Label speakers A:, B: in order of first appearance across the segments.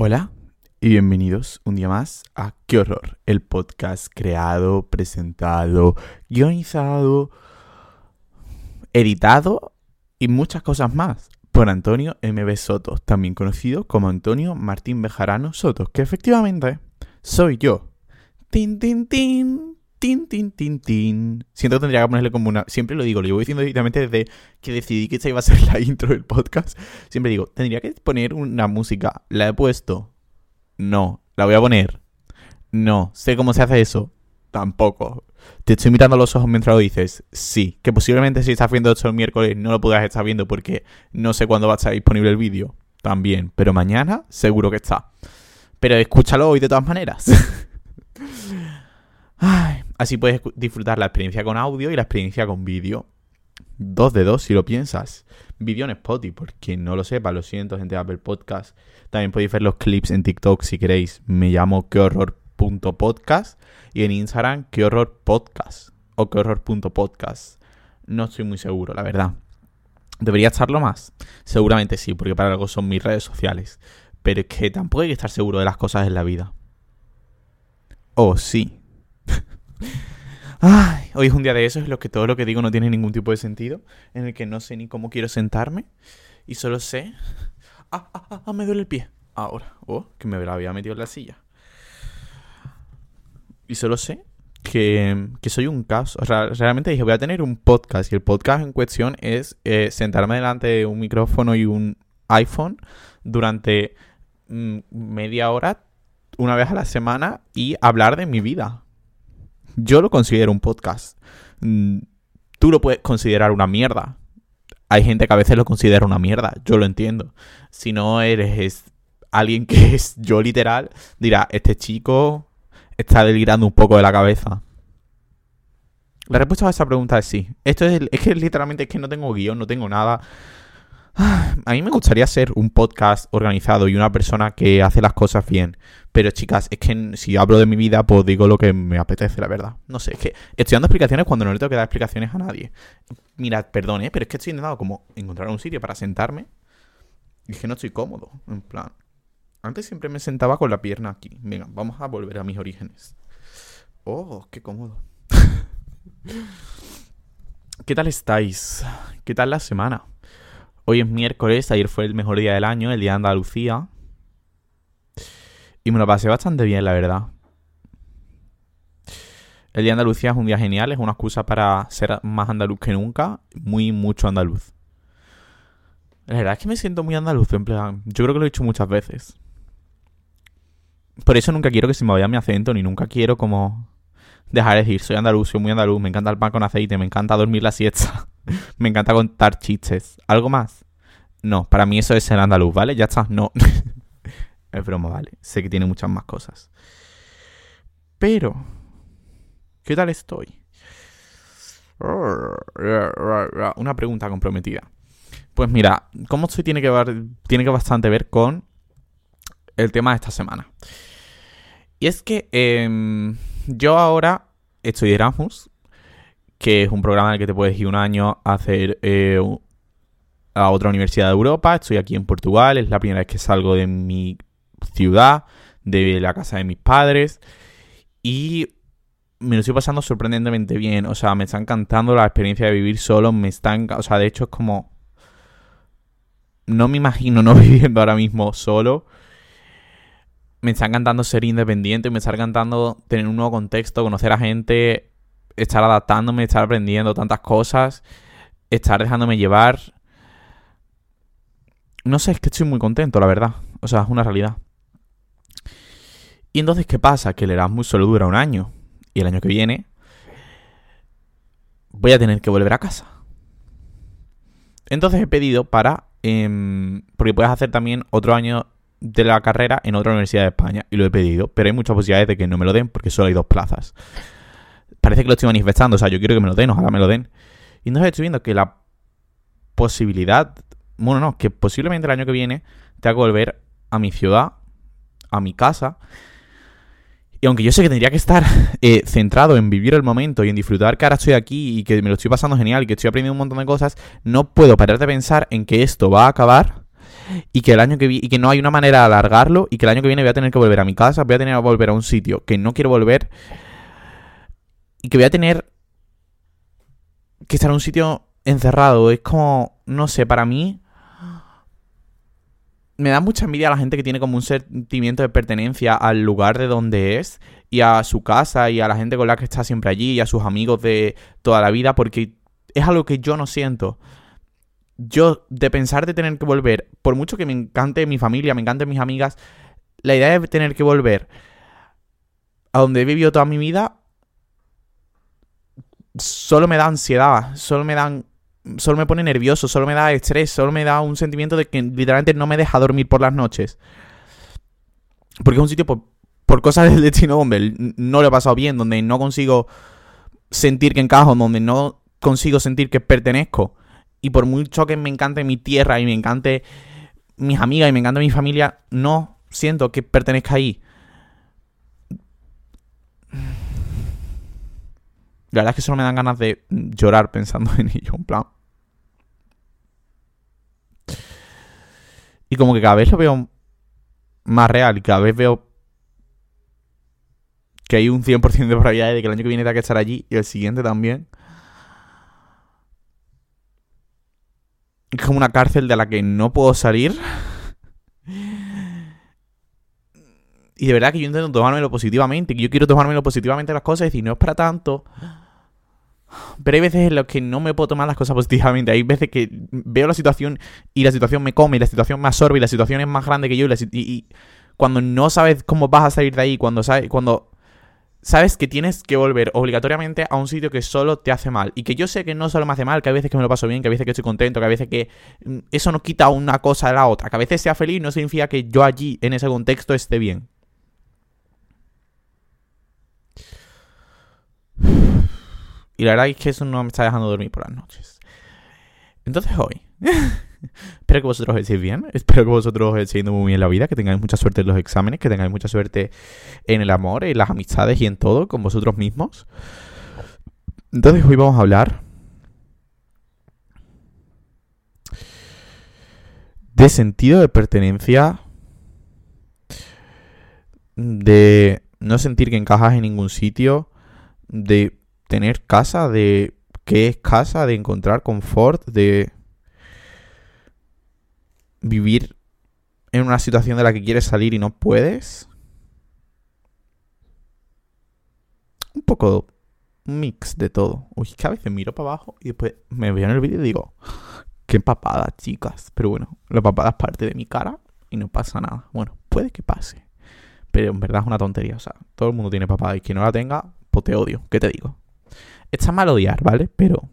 A: Hola y bienvenidos un día más a Qué Horror, el podcast creado, presentado, guionizado, editado y muchas cosas más por Antonio MB Sotos, también conocido como Antonio Martín Bejarano Sotos, que efectivamente soy yo. Tin, tin, tin. Tin, tin, tin, tin. Siento que tendría que ponerle como una. Siempre lo digo, lo llevo diciendo directamente desde que decidí que esta iba a ser la intro del podcast. Siempre digo, tendría que poner una música. ¿La he puesto? No. ¿La voy a poner? No. ¿Sé cómo se hace eso? Tampoco. Te estoy mirando a los ojos mientras lo dices. Sí. Que posiblemente si estás viendo esto el miércoles no lo puedas estar viendo porque no sé cuándo va a estar disponible el vídeo. También. Pero mañana seguro que está. Pero escúchalo hoy de todas maneras. Ay, así puedes disfrutar la experiencia con audio y la experiencia con vídeo. Dos de dos si lo piensas. Vídeo en Spotify, porque no lo sepa, lo siento, gente de Apple Podcast. También podéis ver los clips en TikTok si queréis. Me llamo quehorror.podcast y en Instagram quehorrorpodcast o quehorror.podcast. No estoy muy seguro, la verdad. ¿Debería estarlo más? Seguramente sí, porque para algo son mis redes sociales. Pero es que tampoco hay que estar seguro de las cosas en la vida. Oh, sí. Hoy es un día de eso, es lo que todo lo que digo no tiene ningún tipo de sentido, en el que no sé ni cómo quiero sentarme y solo sé... Ah, ah, ah, ah me duele el pie. Ahora, oh, que me había metido en la silla. Y solo sé que, que soy un caso. Realmente dije, voy a tener un podcast y el podcast en cuestión es eh, sentarme delante de un micrófono y un iPhone durante mm, media hora, una vez a la semana y hablar de mi vida. Yo lo considero un podcast. Mm, tú lo puedes considerar una mierda. Hay gente que a veces lo considera una mierda. Yo lo entiendo. Si no eres alguien que es yo literal, dirá, este chico está delirando un poco de la cabeza. La respuesta a esa pregunta es sí. Esto es, es que literalmente es que no tengo guion, no tengo nada. A mí me gustaría ser un podcast organizado y una persona que hace las cosas bien. Pero chicas, es que si hablo de mi vida, pues digo lo que me apetece, la verdad. No sé, es que estoy dando explicaciones cuando no le tengo que dar explicaciones a nadie. Mirad, perdón, ¿eh? pero es que estoy intentando como encontrar un sitio para sentarme. Y es que no estoy cómodo, en plan. Antes siempre me sentaba con la pierna aquí. Venga, vamos a volver a mis orígenes. Oh, qué cómodo. ¿Qué tal estáis? ¿Qué tal la semana? Hoy es miércoles, ayer fue el mejor día del año, el día de Andalucía. Y me lo pasé bastante bien, la verdad. El día de Andalucía es un día genial, es una excusa para ser más andaluz que nunca, muy, mucho andaluz. La verdad es que me siento muy andaluz, en plan, yo creo que lo he dicho muchas veces. Por eso nunca quiero que se me vaya mi acento, ni nunca quiero como dejar de decir, soy andaluz, soy muy andaluz, me encanta el pan con aceite, me encanta dormir la siesta. Me encanta contar chistes. ¿Algo más? No, para mí eso es ser andaluz, ¿vale? Ya está, no. es broma, ¿vale? Sé que tiene muchas más cosas. Pero, ¿qué tal estoy? Una pregunta comprometida. Pues mira, cómo estoy tiene que ver, tiene que bastante ver con el tema de esta semana. Y es que em, yo ahora estoy de Erasmus que es un programa en el que te puedes ir un año a hacer eh, a otra universidad de Europa. Estoy aquí en Portugal, es la primera vez que salgo de mi ciudad, de la casa de mis padres. Y me lo estoy pasando sorprendentemente bien. O sea, me está encantando la experiencia de vivir solo. Me está O sea, de hecho es como... No me imagino no viviendo ahora mismo solo. Me está encantando ser independiente. Me está encantando tener un nuevo contexto, conocer a gente, estar adaptándome, estar aprendiendo tantas cosas, estar dejándome llevar. No sé, es que estoy muy contento, la verdad. O sea, es una realidad. Y entonces, ¿qué pasa? Que el Erasmus solo dura un año. Y el año que viene voy a tener que volver a casa. Entonces he pedido para... Em, porque puedes hacer también otro año de la carrera en otra universidad de España. Y lo he pedido. Pero hay muchas posibilidades de que no me lo den porque solo hay dos plazas parece que lo estoy manifestando. O sea, yo quiero que me lo den, ojalá me lo den. Y entonces estoy viendo que la posibilidad, bueno, no, que posiblemente el año que viene tenga que volver a mi ciudad, a mi casa. Y aunque yo sé que tendría que estar eh, centrado en vivir el momento y en disfrutar que ahora estoy aquí y que me lo estoy pasando genial y que estoy aprendiendo un montón de cosas, no puedo parar de pensar en que esto va a acabar y que el año que vi y que no hay una manera de alargarlo y que el año que viene voy a tener que volver a mi casa, voy a tener que volver a un sitio que no quiero volver y que voy a tener que estar en un sitio encerrado. Es como, no sé, para mí me da mucha envidia a la gente que tiene como un sentimiento de pertenencia al lugar de donde es y a su casa y a la gente con la que está siempre allí y a sus amigos de toda la vida porque es algo que yo no siento. Yo, de pensar de tener que volver, por mucho que me encante mi familia, me encanten mis amigas, la idea de tener que volver a donde he vivido toda mi vida solo me da ansiedad, solo me dan solo me pone nervioso, solo me da estrés, solo me da un sentimiento de que literalmente no me deja dormir por las noches. Porque es un sitio por, por cosas del destino donde no lo he pasado bien, donde no consigo sentir que encajo, donde no consigo sentir que pertenezco. Y por mucho que me encante mi tierra y me encante mis amigas y me encante mi familia, no siento que pertenezca ahí. La verdad es que solo me dan ganas de llorar pensando en ello, en plan. Y como que cada vez lo veo más real y cada vez veo que hay un 100% de probabilidad de que el año que viene tenga que estar allí y el siguiente también. Es como una cárcel de la que no puedo salir. Y de verdad que yo intento tomármelo positivamente, que yo quiero tomármelo positivamente las cosas y decir, no es para tanto. Pero hay veces en las que no me puedo tomar las cosas positivamente. Hay veces que veo la situación y la situación me come y la situación me absorbe y la situación es más grande que yo. Y, cuando no sabes cómo vas a salir de ahí, cuando sabes, cuando sabes que tienes que volver obligatoriamente a un sitio que solo te hace mal. Y que yo sé que no solo me hace mal, que hay veces que me lo paso bien, que a veces que estoy contento, que a veces que mm, eso no quita una cosa de la otra. Que a veces sea feliz no significa que yo allí, en ese contexto, esté bien. Y la verdad es que eso no me está dejando dormir por las noches. Entonces hoy, espero que vosotros estéis bien, espero que vosotros estéis yendo muy bien la vida, que tengáis mucha suerte en los exámenes, que tengáis mucha suerte en el amor, en las amistades y en todo, con vosotros mismos. Entonces hoy vamos a hablar de sentido de pertenencia, de no sentir que encajas en ningún sitio, de tener casa, de qué es casa, de encontrar confort, de vivir en una situación de la que quieres salir y no puedes. Un poco mix de todo. Uy, que a veces miro para abajo y después me veo en el vídeo y digo, qué papada, chicas. Pero bueno, la papada es parte de mi cara y no pasa nada. Bueno, puede que pase. Pero en verdad es una tontería. O sea, todo el mundo tiene papada y quien no la tenga, te odio. ¿Qué te digo? Está mal odiar, ¿vale? Pero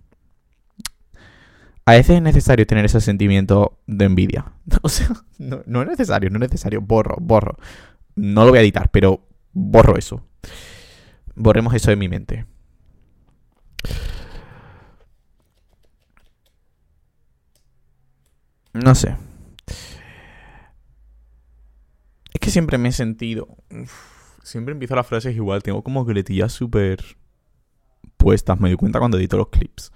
A: a veces es necesario tener ese sentimiento de envidia. O sea, no, es necesario, no es necesario. Borro, borro. No lo voy a editar, pero borro eso. Borremos eso de mi mente. No sé. Es que siempre me he sentido. Siempre empiezo las frases igual. Tengo como coletillas súper puestas. Me di cuenta cuando edito los clips.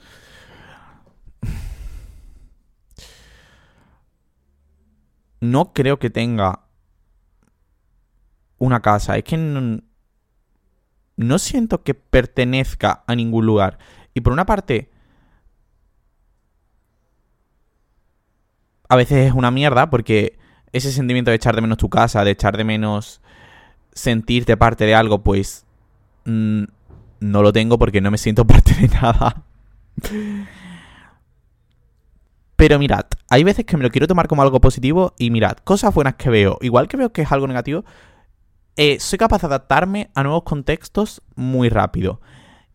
A: No creo que tenga una casa. Es que no, no siento que pertenezca a ningún lugar. Y por una parte, a veces es una mierda porque ese sentimiento de echar de menos tu casa, de echar de menos sentirte parte de algo, pues mm, no lo tengo porque no me siento parte de nada. Pero mirad, hay veces que me lo quiero tomar como algo positivo y mirad, cosas buenas que veo, igual que veo que es algo negativo, eh, soy capaz de adaptarme a nuevos contextos muy rápido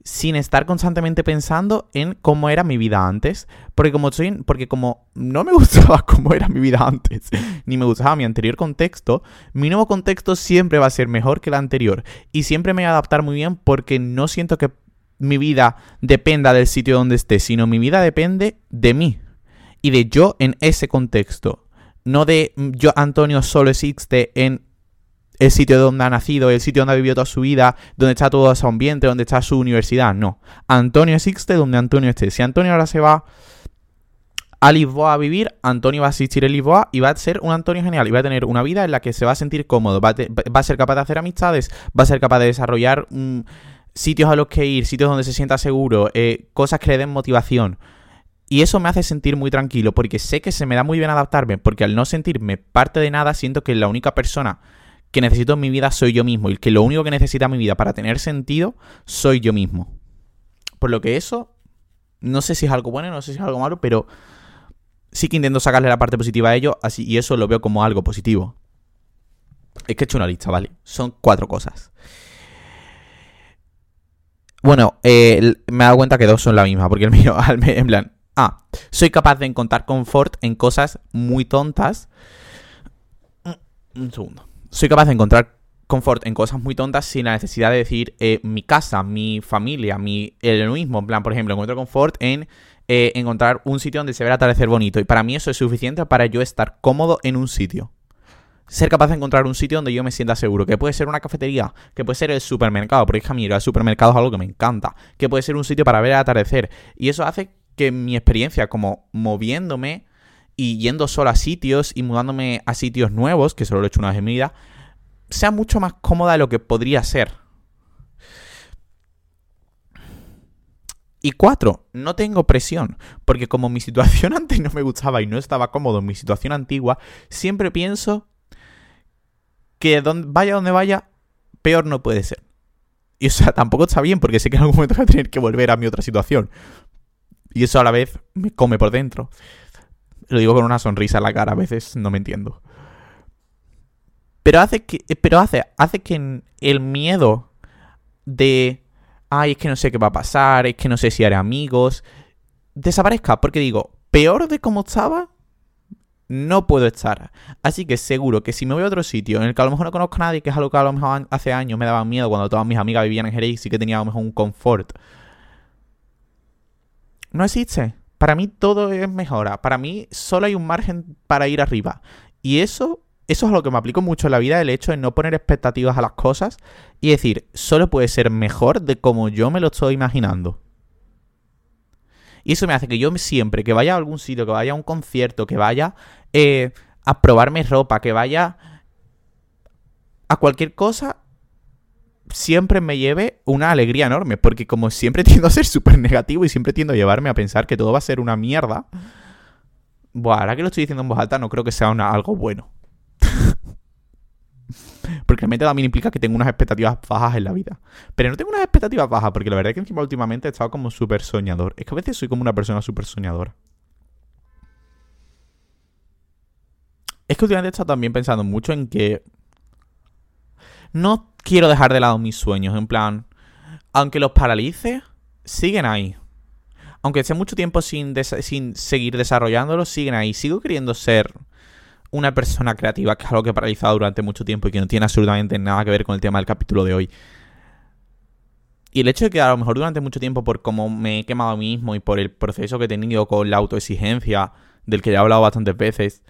A: sin estar constantemente pensando en cómo era mi vida antes. Porque como soy, porque como no me gustaba cómo era mi vida antes, ni me gustaba mi anterior contexto, mi nuevo contexto siempre va a ser mejor que el anterior. Y siempre me voy a adaptar muy bien porque no siento que mi vida dependa del sitio donde esté, sino mi vida depende de mí. Y de yo en ese contexto. No de yo, Antonio, solo existe en el sitio donde ha nacido, el sitio donde ha vivido toda su vida, donde está todo su ambiente, donde está su universidad. No. Antonio existe donde Antonio esté. Si Antonio ahora se va a Lisboa a vivir, Antonio va a asistir a Lisboa y va a ser un Antonio genial. Y va a tener una vida en la que se va a sentir cómodo, va a, ser capaz de hacer amistades, va a ser capaz de desarrollar mm, sitios a los que ir, sitios donde se sienta seguro, eh, cosas que le den motivación. Y eso me hace sentir muy tranquilo porque sé que se me da muy bien adaptarme, porque al no sentirme parte de nada, siento que la única persona que necesito en mi vida soy yo mismo y que lo único que necesita mi vida para tener sentido soy yo mismo. Por lo que eso, no sé si es algo bueno, no sé si es algo malo, pero sí que intento sacarle la parte positiva a ello, así, y eso lo veo como algo positivo. Es que he hecho una lista, ¿vale? Son cuatro cosas. Bueno, eh, me he dado cuenta que dos son la misma, porque el mío, en plan, ah, soy capaz de encontrar confort en cosas muy tontas. Un segundo. Soy capaz de encontrar confort en cosas muy tontas sin la necesidad de decir eh, mi casa, mi familia, mi el mismo. En plan, por ejemplo, encuentro confort en eh, encontrar un sitio donde se vea atardecer bonito. Y para mí eso es suficiente para yo estar cómodo en un sitio. Ser capaz de encontrar un sitio donde yo me sienta seguro. Que puede ser una cafetería, que puede ser el supermercado, porque es que el supermercado es algo que me encanta. Que puede ser un sitio para ver el atardecer. Y eso hace que mi experiencia como moviéndome y yendo solo a sitios y mudándome a sitios nuevos, que solo lo he hecho una vez en mi vida, sea mucho más cómoda de lo que podría ser. Y cuatro, no tengo presión, porque como mi situación antes no me gustaba y no estaba cómodo en mi situación antigua, siempre pienso que vaya donde vaya, peor no puede ser. Y o sea, tampoco está bien, porque sé que en algún momento voy a tener que volver a mi otra situación. Y eso a la vez me come por dentro. Lo digo con una sonrisa en la cara, a veces no me entiendo. Pero hace que, pero hace, hace que el miedo de ay, es que no sé qué va a pasar, es que no sé si haré amigos, desaparezca, porque digo, peor de cómo estaba, no puedo estar. Así que seguro que si me voy a otro sitio en el que a lo mejor no conozco a nadie, que es algo que a lo mejor hace años me daba miedo cuando todas mis amigas vivían en Jerez y que tenía a lo mejor un confort. No existe. Para mí todo es mejora. Para mí solo hay un margen para ir arriba. Y eso eso es a lo que me aplico mucho en la vida, el hecho de no poner expectativas a las cosas y decir, solo puede ser mejor de como yo me lo estoy imaginando. Y eso me hace que yo siempre, que vaya a algún sitio, que vaya a un concierto, que vaya eh, a probarme ropa, que vaya a cualquier cosa, siempre me lleve una alegría enorme. Porque como siempre tiendo a ser súper negativo y siempre tiendo a llevarme a pensar que todo va a ser una mierda. Bueno, ahora que lo estoy diciendo en voz alta, no creo que sea algo bueno. porque realmente también implica que tengo unas expectativas bajas en la vida. Pero no tengo unas expectativas bajas, porque la verdad es que encima últimamente he estado como súper soñador. Es que a veces soy como una persona súper soñadora. Es que últimamente he estado también pensando mucho en que no quiero dejar de lado mis sueños. En plan, aunque los paralice, siguen ahí. Aunque esté mucho tiempo sin, sin seguir desarrollándolos, siguen ahí. Sigo queriendo ser una persona creativa, que es algo que he paralizado durante mucho tiempo y que no tiene absolutamente nada que ver con el tema del capítulo de hoy. Y el hecho de que a lo mejor durante mucho tiempo, por cómo me he quemado a mí mismo y por el proceso que he tenido con la autoexigencia, del que ya he hablado bastantes veces,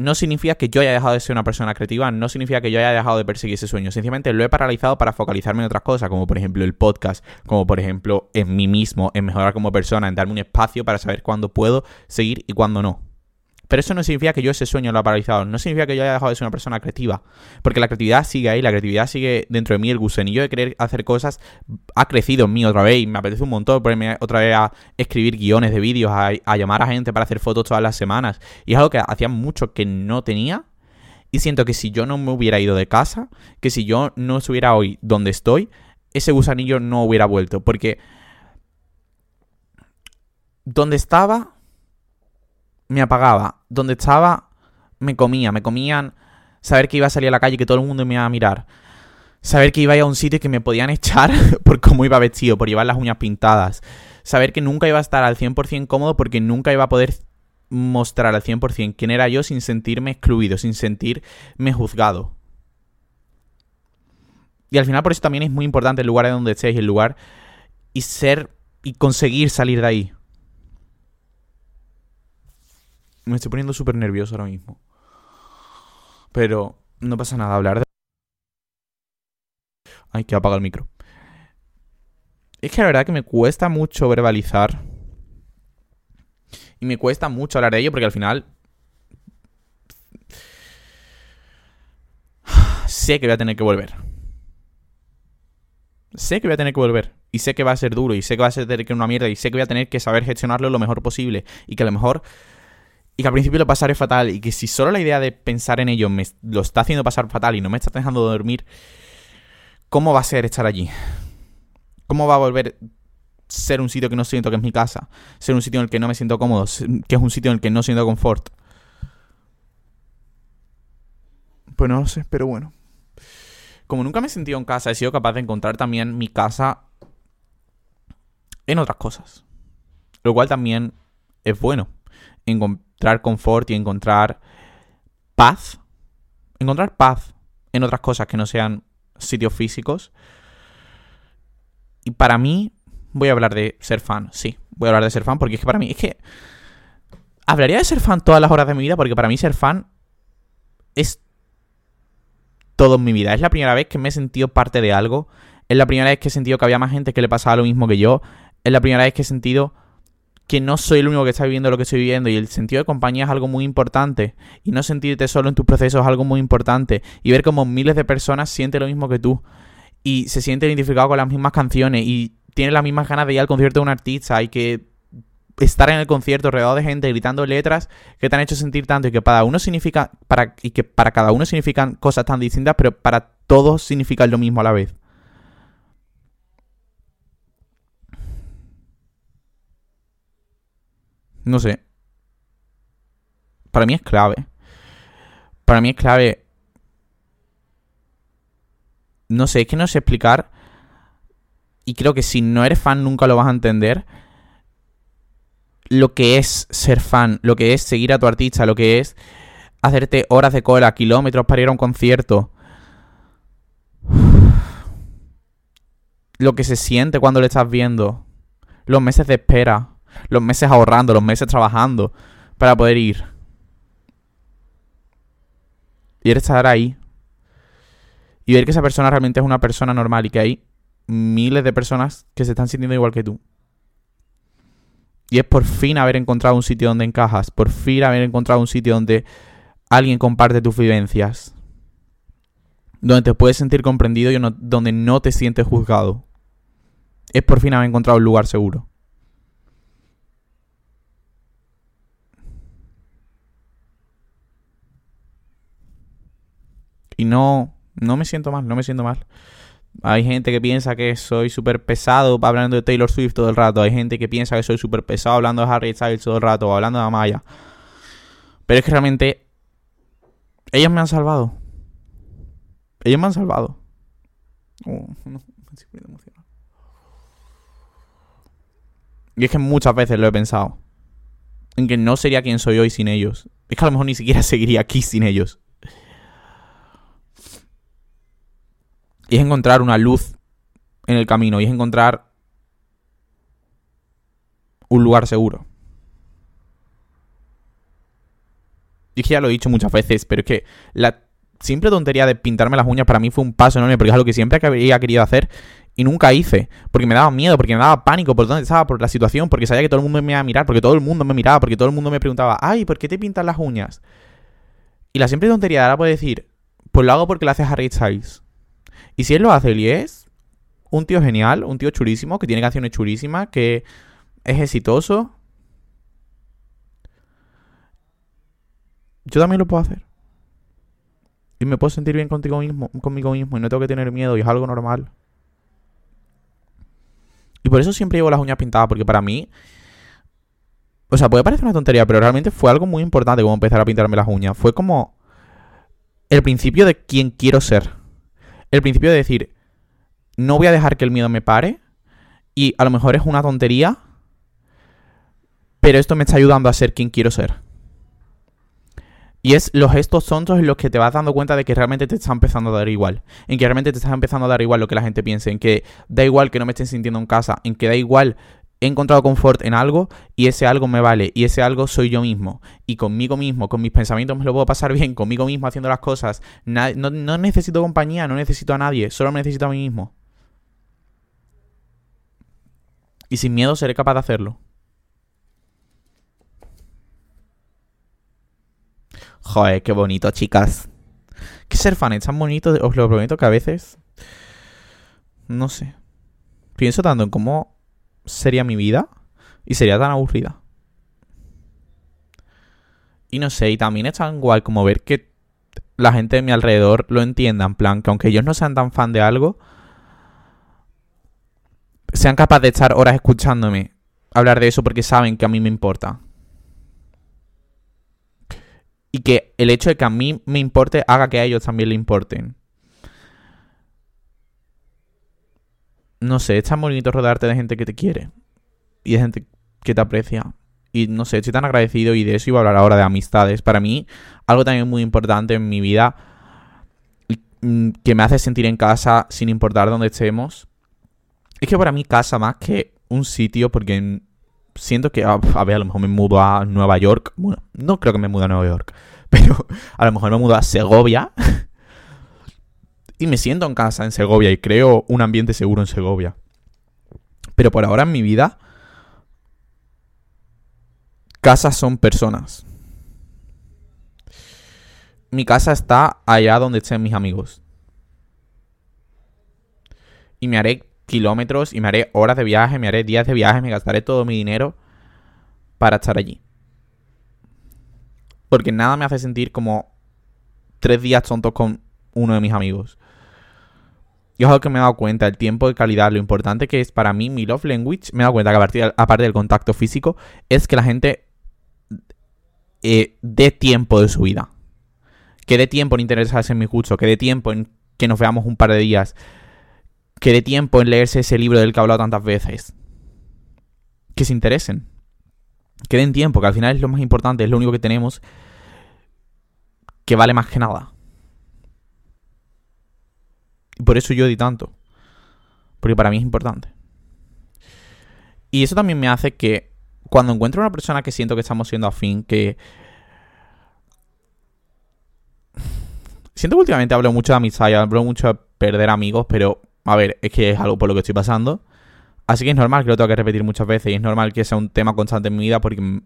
A: no significa que yo haya dejado de ser una persona creativa, no significa que yo haya dejado de perseguir ese sueño. Sencillamente lo he paralizado para focalizarme en otras cosas, como por ejemplo el podcast, como por ejemplo en mí mismo, en mejorar como persona, en darme un espacio para saber cuándo puedo seguir y cuándo no. Pero eso no significa que yo ese sueño lo haya paralizado. No significa que yo haya dejado de ser una persona creativa. Porque la creatividad sigue ahí, la creatividad sigue dentro de mí. El gusanillo de querer hacer cosas ha crecido en mí otra vez. Y me apetece un montón ponerme otra vez a escribir guiones de vídeos, a, llamar a gente para hacer fotos todas las semanas. Y es algo que hacía mucho que no tenía. Y siento que si yo no me hubiera ido de casa, que si yo no estuviera hoy donde estoy, ese gusanillo no hubiera vuelto. Porque donde estaba me apagaba. Donde estaba, me comía. Me comían saber que iba a salir a la calle y que todo el mundo me iba a mirar. Saber que iba a ir a un sitio que me podían echar por cómo iba vestido, por llevar las uñas pintadas. Saber que nunca iba a estar al 100% cómodo porque nunca iba a poder mostrar al 100% quién era yo sin sentirme excluido, sin sentirme juzgado. Y al final por eso también es muy importante el lugar donde estés, el lugar y ser y conseguir salir de ahí. Me estoy poniendo súper nervioso ahora mismo. Pero no pasa nada, hablar de... Ay, que apaga el micro. Es que la verdad que me cuesta mucho verbalizar. Y me cuesta mucho hablar de ello porque al final sé que voy a tener que volver. Sé que voy a tener que volver. Y sé que va a ser duro. Y sé que va a ser una mierda. Y sé que voy a tener que saber gestionarlo lo mejor posible. Y que a lo mejor. Y que al principio lo pasaré fatal. Y que si solo la idea de pensar en ello me lo está haciendo pasar fatal y no me está dejando dormir. ¿Cómo va a ser estar allí? ¿Cómo va a volver ser un sitio que no siento que es mi casa? Ser un sitio en el que no me siento cómodo. Que es un sitio en el que no siento confort. Pues no lo sé, pero bueno como nunca me he sentido en casa, he sido capaz de encontrar también mi casa en otras cosas. Lo cual también es bueno. Encontrar confort y encontrar paz. Encontrar paz en otras cosas que no sean sitios físicos. Y para mí, voy a hablar de ser fan, sí. Voy a hablar de ser fan porque es que para mí, es que... Hablaría de ser fan todas las horas de mi vida porque para mí ser fan es todo en mi vida. Es la primera vez que me he sentido parte de algo. Es la primera vez que he sentido que había más gente que le pasaba lo mismo que yo. Es la primera vez que he sentido que no soy el único que está viviendo lo que estoy viviendo y el sentido de compañía es algo muy importante y no sentirte solo en tus procesos es algo muy importante y ver como miles de personas sienten lo mismo que tú y se sienten identificados con las mismas canciones y tienen las mismas ganas de ir al concierto de un artista y que estar en el concierto rodeado de gente gritando letras que te han hecho sentir tanto y que para uno significa para y que para cada uno significan cosas tan distintas, pero para todos significan lo mismo a la vez. No sé. Para mí es clave. Para mí es clave. No sé, es que no sé explicar. Y creo que si no eres fan nunca lo vas a entender lo que es ser fan, lo que es seguir a tu artista, lo que es hacerte horas de cola, kilómetros para ir a un concierto. Lo que se siente cuando le estás viendo. Los meses de espera. Los meses ahorrando, los meses trabajando para poder ir. Y estar ahí. Y ver que esa persona realmente es una persona normal y que hay miles de personas que se están sintiendo igual que tú. Y es por fin haber encontrado un sitio donde encajas, por fin haber encontrado un sitio donde alguien comparte tus vivencias, donde te puedes sentir comprendido y donde no te sientes juzgado. Es por fin haber encontrado un lugar seguro. Y no, no me siento mal, no me siento mal. Hay gente que piensa que soy súper pesado hablando de Taylor Swift todo el rato. Hay gente que piensa que soy súper pesado hablando de Harry Styles todo el rato o hablando de Amaya. Pero es que realmente ellos me han salvado. Ellos me han salvado. Oh, y es que muchas veces lo he pensado. En que no sería quien soy hoy sin ellos. Es que a lo mejor ni siquiera seguiría aquí sin ellos. Y es encontrar una luz en el camino y es encontrar un lugar seguro. Y ya lo he dicho muchas veces, pero es que la simple tontería de pintarme las uñas para mí fue un paso enorme, porque es algo que siempre había querido hacer y nunca hice, porque me daba miedo, porque me daba pánico por dónde estaba, por la situación, porque sabía que todo el mundo me iba a mirar, porque todo el mundo me miraba, porque todo el mundo me preguntaba, ay, ¿por qué te pintas las uñas? Y la simple tontería ahora puede decir, pues lo hago porque lo hace Harry Styles. Y si él lo hace, él es un tío genial, un tío chulísimo, que tiene canciones chulísimas, que es exitoso. Yo también lo puedo hacer. Y me puedo sentir bien contigo mismo, conmigo mismo y no tengo que tener miedo y es algo normal. Y por eso siempre llevo las uñas pintadas, porque para mí... O sea, puede parecer una tontería, pero realmente fue algo muy importante como empezar a pintarme las uñas. Fue como el principio de quién quiero ser el principio de decir, no voy a dejar que el miedo me pare y a lo mejor es una tontería, pero esto me está ayudando a ser quien quiero ser. Y es los gestos tontos en los que te vas dando cuenta de que realmente te está empezando a dar igual. En que realmente te está empezando a dar igual lo que la gente piense. En que da igual que no me estén sintiendo en casa. En que da igual he encontrado confort en algo y ese algo me vale y ese algo soy yo mismo y conmigo mismo, con mis pensamientos me lo puedo pasar bien, conmigo mismo haciendo las cosas. no, necesito compañía, no necesito a nadie, solo me necesito a mí mismo. Y sin miedo seré capaz de hacerlo. Joder, qué bonito, chicas. Que ser fan es tan bonito, os lo prometo que a veces... No sé. Pienso tanto en cómo sería mi vida y sería tan aburrida. Y no sé, y también es tan guay como ver que la gente de mi alrededor lo entienda, en plan, que aunque ellos no sean tan fan de algo, sean capaces de estar horas escuchándome hablar de eso porque saben que a mí me importa. Y que el hecho de que a mí me importe haga que a ellos también le importen. No sé, es tan bonito rodearte de gente que te quiere. Y de gente que te aprecia. Y no sé, estoy tan agradecido y de eso iba a hablar ahora de amistades. Para mí, algo también muy importante en mi vida mm, que me hace sentir en casa sin importar dónde estemos. Es que para mí casa más que un sitio porque siento que, ah, a ver, a lo mejor me mudo a Nueva York. Bueno, no creo que me mude a Nueva York, pero a lo mejor me mudo a Segovia. y me siento en casa en Segovia y creo un ambiente seguro en Segovia. Pero por ahora en mi vida, casas son personas. Mi casa está allá donde estén mis amigos. Y me haré kilómetros y me haré horas de viaje, me haré días de viaje, me gastaré todo mi dinero para estar allí. Porque nada me hace sentir como tres días tontos con uno de mis amigos. Y es algo que me he dado cuenta, el tiempo de calidad, lo importante que es para mí mi love language, me he dado cuenta que a partir, aparte del contacto físico, es que la gente eh, dé tiempo de su vida. Que dé tiempo en interesarse en mi curso, que dé tiempo en que nos veamos un par de días, que dé tiempo en leerse ese libro del que he hablado tantas veces. Que se interesen. Que den tiempo, que al final es lo más importante, es lo único que tenemos que vale más que nada. Por eso yo di tanto. Porque para mí es importante. Y eso también me hace que cuando encuentro una persona que siento que estamos siendo afín, que... Siento que últimamente hablo mucho de amistad y hablo mucho de perder amigos, pero a ver, es que es algo por lo que estoy pasando. Así que es normal que lo tenga que repetir muchas veces y es normal que sea un tema constante en mi vida porque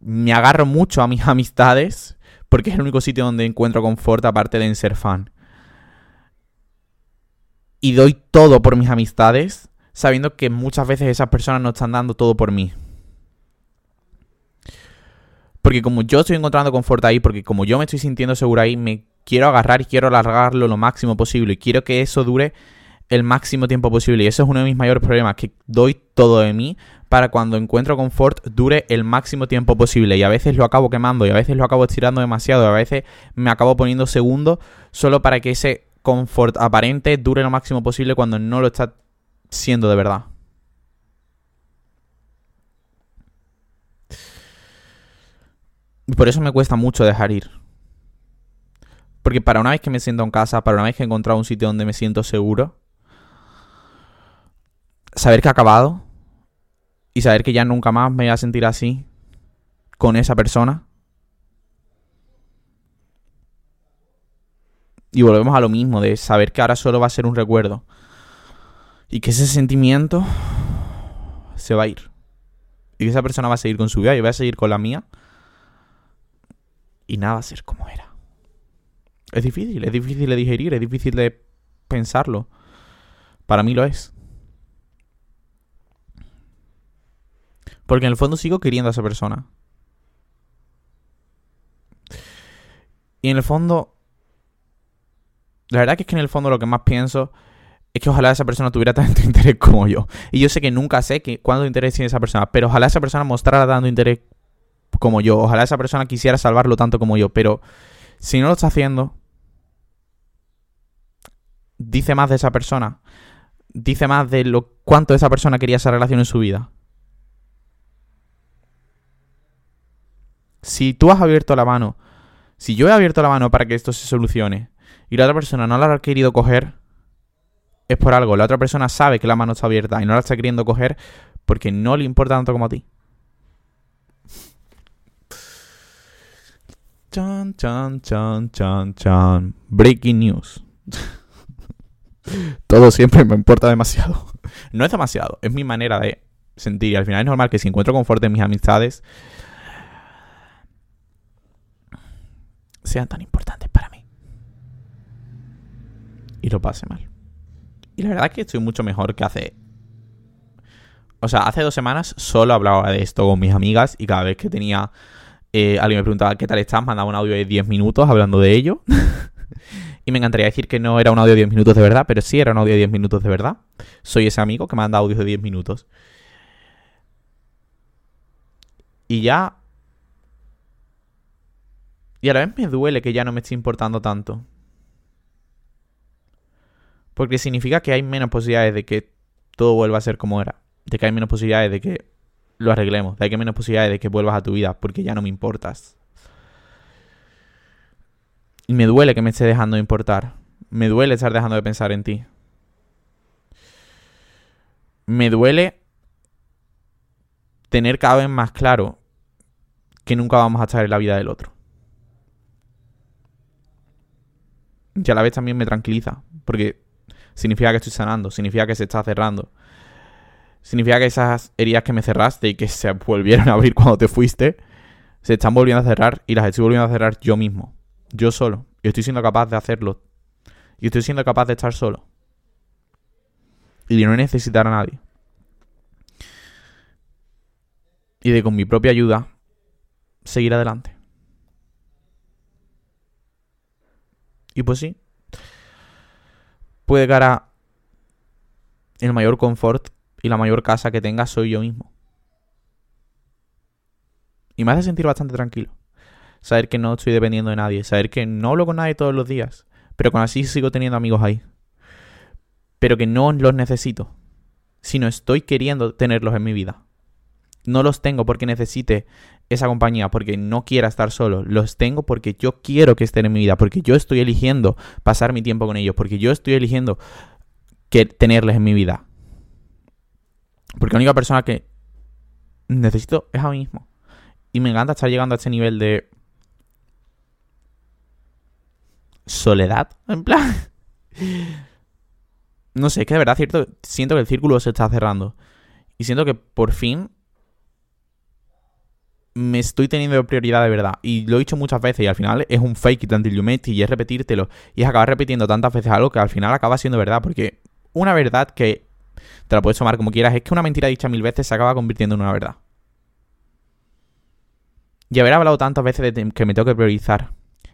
A: me agarro mucho a mis amistades porque es el único sitio donde encuentro confort aparte de en ser fan. Y doy todo por mis amistades sabiendo que muchas veces esas personas no están dando todo por mí. Porque como yo estoy encontrando confort ahí, porque como yo me estoy sintiendo seguro ahí, me quiero agarrar y quiero alargarlo lo máximo posible. Y quiero que eso dure el máximo tiempo posible. Y eso es uno de mis mayores problemas, que doy todo de mí para cuando encuentro confort dure el máximo tiempo posible. Y a veces lo acabo quemando y a veces lo acabo estirando demasiado y a veces me acabo poniendo segundo solo para que ese confort aparente dure lo máximo posible cuando no lo está siendo de verdad. Por eso me cuesta mucho dejar ir. Porque para una vez que me siento en casa, para una vez que he encontrado un sitio donde me siento seguro, saber que ha acabado y saber que ya nunca más me voy a sentir así con esa persona. Y volvemos a lo mismo, de saber que ahora solo va a ser un recuerdo. Y que ese sentimiento se va a ir. Y que esa persona va a seguir con su vida y va a seguir con la mía y nada va a ser como era. Es difícil, es difícil de digerir, es difícil de pensarlo. Para mí lo es. Porque en el fondo sigo queriendo a esa persona. Y en el fondo... La verdad que es que en el fondo lo que más pienso es que ojalá esa persona tuviera tanto interés como yo. Y yo sé que nunca sé que cuánto interés tiene esa persona, pero ojalá esa persona mostrara tanto interés como yo. Ojalá esa persona quisiera salvarlo tanto como yo. Pero si no lo está haciendo, dice más de esa persona. Dice más de lo cuánto esa persona quería esa relación en su vida. Si tú has abierto la mano, si yo he abierto la mano para que esto se solucione y la otra persona no la ha querido coger, es por algo. La otra persona sabe que la mano está abierta y no la está queriendo coger porque no le importa tanto como a ti. Chan, chan, chan, chan, chan. Breaking news. Todo siempre me importa demasiado. No es demasiado, es mi manera de sentir. Y al final es normal que si encuentro confort en mis amistades, sean tan importantes para mí. Y lo pase mal. Y la verdad es que estoy mucho mejor que hace... O sea, hace dos semanas solo hablaba de esto con mis amigas y cada vez que tenía... Eh, alguien me preguntaba qué tal estás, mandaba un audio de 10 minutos hablando de ello. y me encantaría decir que no era un audio de 10 minutos de verdad, pero sí era un audio de 10 minutos de verdad. Soy ese amigo que manda audios de 10 minutos. Y ya y a la vez me duele que ya no me esté importando tanto. Porque significa que hay menos posibilidades de que todo vuelva a ser como era. De que hay menos posibilidades de que lo arreglemos. De que hay menos posibilidades de que vuelvas a tu vida porque ya no me importas. Y me duele que me esté dejando de importar. Me duele estar dejando de pensar en ti. Me duele tener cada vez más claro que nunca vamos a estar en la vida del otro. Y a la vez también me tranquiliza, porque significa que estoy sanando, significa que se está cerrando. Significa que esas heridas que me cerraste y que se volvieron a abrir cuando te fuiste, se están volviendo a cerrar y las estoy volviendo a cerrar yo mismo, yo solo. Y estoy siendo capaz de hacerlo. Y estoy siendo capaz de estar solo. Y de no necesitar a nadie. Y de con mi propia ayuda seguir adelante. Y pues sí. Puede que ahora el mayor confort y la mayor casa que tenga soy yo mismo. Y me hace sentir bastante tranquilo. Saber que no estoy dependiendo de nadie. Saber que no hablo con nadie todos los días. Pero con así sigo teniendo amigos ahí. Pero que no los necesito. Sino estoy queriendo tenerlos en mi vida. No los tengo porque necesite esa compañía, porque no quiera estar solo. Los tengo porque yo quiero que estén en mi vida, porque yo estoy eligiendo pasar mi tiempo con ellos, porque yo estoy eligiendo que tenerles en mi vida. Porque la única persona que necesito es a mí mismo. Y me encanta estar llegando a este nivel de soledad, en plan. No sé, es que de verdad cierto, siento que el círculo se está cerrando. Y siento que por fin me estoy teniendo prioridad de verdad. Y lo he dicho muchas veces y al final es un fake it until you make it y es repetírtelo. Y es acabar repitiendo tantas veces algo que al final acaba siendo verdad. Porque una verdad que te la puedes tomar como quieras es que una mentira dicha mil veces se acaba convirtiendo en una verdad. Y haber hablado tantas veces de que me tengo que priorizar.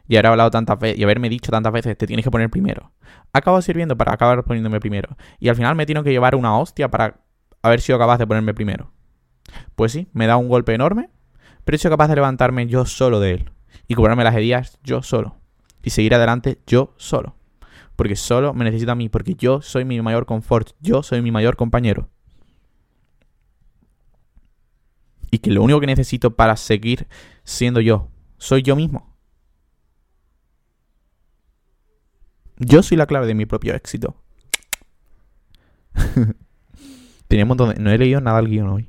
A: Y haber hablado tantas veces y haberme dicho tantas veces te tienes que poner primero. Acaba sirviendo para acabar poniéndome primero. Y al final me tengo que llevar una hostia para haber sido capaz de ponerme primero. Pues sí, me da un golpe enorme pero he sido capaz de levantarme yo solo de él y cobrarme las heridas yo solo y seguir adelante yo solo. Porque solo me necesita a mí, porque yo soy mi mayor confort, yo soy mi mayor compañero. Y que lo único que necesito para seguir siendo yo soy yo mismo. Yo soy la clave de mi propio éxito. Tenía un montón de... No he leído nada al guion hoy.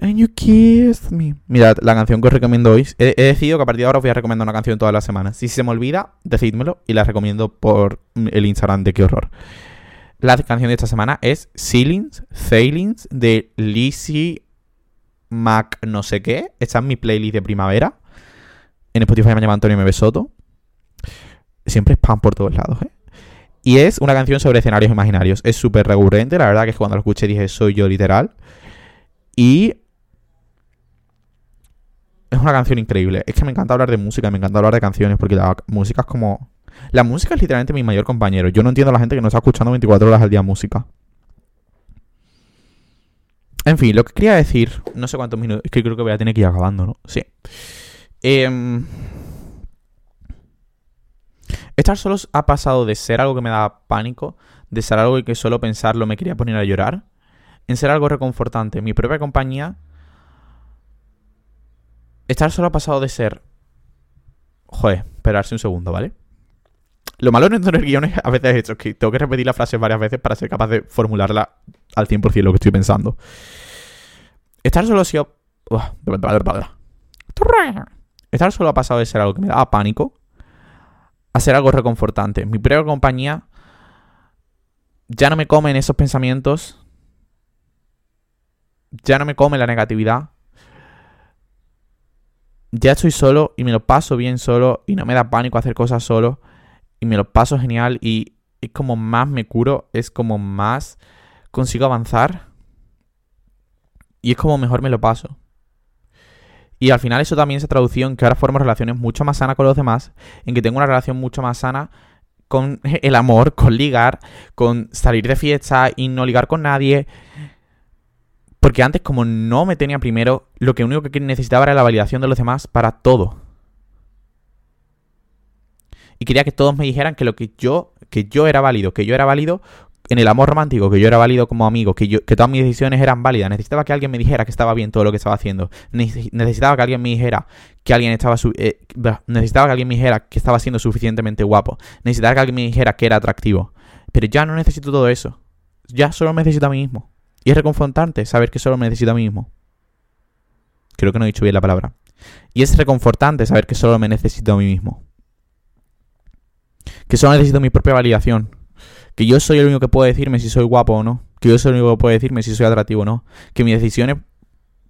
A: And you kissed me. Mira, la canción que os recomiendo hoy. He, decidido que a partir de ahora os voy a recomendar una canción todas las semanas. Si se me olvida, decídmelo y la recomiendo por el Instagram de qué horror. La canción de esta semana es Ceilings, Sailings de Lizzie Mac no sé qué. Está en mi playlist de primavera. En Spotify me llama Antonio M. Soto. Siempre spam por todos lados, ¿eh? Y es una canción sobre escenarios imaginarios. Es súper recurrente. La verdad que cuando lo escuché dije, soy yo literal. Y es una canción increíble. Es que me encanta hablar de música, me encanta hablar de canciones, porque la música es como... La música es literalmente mi mayor compañero. Yo no entiendo a la gente que no está escuchando 24 horas al día música. En fin, lo que quería decir, no sé cuántos minutos, es que creo que voy a tener que ir acabando, ¿no? Sí. Em, estar solo ha pasado de ser algo que me da pánico, de ser algo que solo pensarlo me quería poner a llorar, en ser algo reconfortante. Mi propia compañía Estar solo ha pasado de ser. Joder, esperarse un segundo, ¿vale? Lo malo de no tener guiones a veces es que tengo que repetir la frase varias veces para ser capaz de formularla al 100% lo que estoy pensando. Estar solo ha sido... Estar solo ha pasado de ser algo que me daba pánico a ser algo reconfortante. Mi propia compañía ya no me comen esos pensamientos Ya no me come la negatividad. Ya estoy solo y me lo paso bien solo y no me da pánico hacer cosas solo y me lo paso genial y es como más me curo, es como más consigo avanzar y es como mejor me lo paso. Y al final eso también se tradució en que ahora formo relaciones mucho más sanas con los demás, en que tengo una relación mucho más sana con el amor, con ligar, con salir de fiesta y no ligar con nadie. Porque antes, como no me tenía primero, lo que único que necesitaba era la validación de los demás para todo. Y quería que todos me dijeran que lo que yo, que yo era válido, que yo era válido en el amor romántico, que yo era válido como amigo, que, yo, que todas mis decisiones eran válidas, necesitaba que alguien me dijera que estaba bien todo lo que estaba haciendo. Necesitaba que alguien me dijera que alguien estaba eh, necesitaba que alguien me dijera que estaba siendo suficientemente guapo. Necesitaba que alguien me dijera que era atractivo. Pero ya no necesito todo eso. Ya solo necesito a mí mismo. Y es reconfortante saber que solo me necesito a mí mismo. Creo que no he dicho bien la palabra. Y es reconfortante saber que solo me necesito a mí mismo. Que solo necesito mi propia validación que yo soy el único que puede decirme si soy guapo o no. Que yo soy el único que puede decirme si soy atractivo o no. Que mis decisiones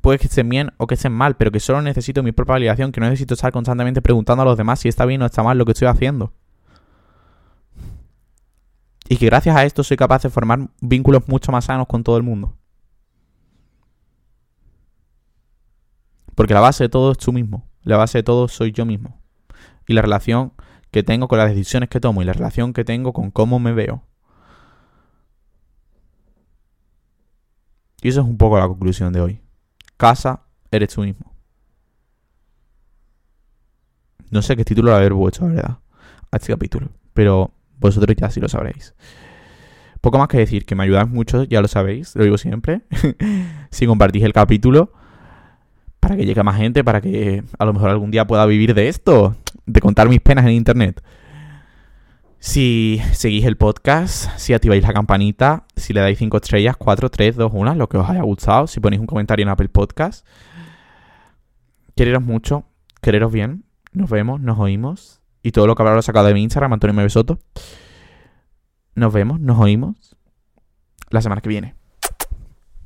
A: puede que estén bien o que estén mal, pero que solo necesito mi propia validación, que no necesito estar constantemente preguntando a los demás si está bien o está mal lo que estoy haciendo. Y que gracias a esto soy capaz de formar vínculos mucho más sanos con todo el mundo. Porque la base de todo es tú mismo. La base de todo soy yo mismo. Y la relación que tengo con las decisiones que tomo y la relación que tengo con cómo me veo Y eso es un poco la conclusión de hoy. Casa, eres tú mismo. No sé qué título haber puesto, la verdad, a este capítulo. Pero vosotros ya sí lo sabréis. Poco más que decir, que me ayudáis mucho, ya lo sabéis, lo digo siempre. si compartís el capítulo, para que llegue más gente, para que a lo mejor algún día pueda vivir de esto, de contar mis penas en internet. Si seguís el podcast, si activáis la campanita, si le dais 5 estrellas, 4, 3, 2, 1, lo que os haya gustado, si ponéis un comentario en Apple Podcast. Quereros mucho, quereros bien, nos vemos, nos oímos. Y todo lo que habrá lo sacado de mi Instagram, Antonio Mebesoto. Nos vemos, nos oímos la semana que viene.